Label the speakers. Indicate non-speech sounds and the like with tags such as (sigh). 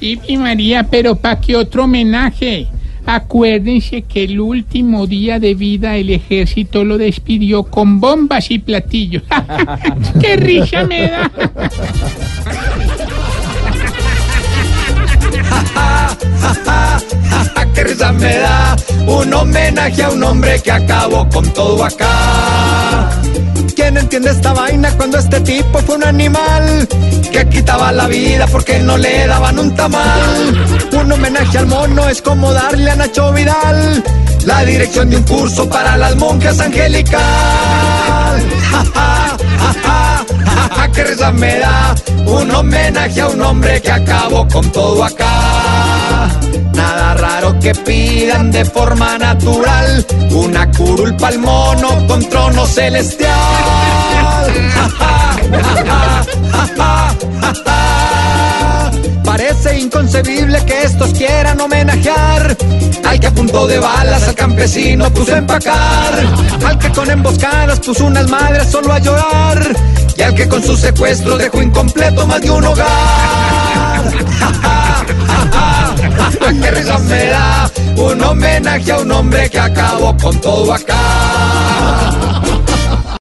Speaker 1: Y, y María, pero ¿para qué otro homenaje? Acuérdense que el último día de vida el ejército lo despidió con bombas y platillos. (laughs) ¡Qué risa me da! (laughs)
Speaker 2: ¡Qué risa me da! Un homenaje a un hombre que acabó con todo acá. ¿Quién entiende esta vaina cuando este tipo fue un animal que quitaba la vida porque no le daban un tamal? Un homenaje al mono es como darle a Nacho Vidal la dirección de un curso para las monjas angelical. ¡Ja, ja, ja! ¡Qué risa me da! Un homenaje a un hombre que acabó con todo acá. Nada raro que pidan de forma natural una curul pa'l mono con celestial. Parece inconcebible que estos quieran homenajear al que a punto de balas al campesino puso a empacar, al que con emboscadas puso unas madres solo a llorar y al que con su secuestro dejó incompleto más de un hogar. ¡Qué risa me da! Un homenaje a un hombre que acabó con todo acá.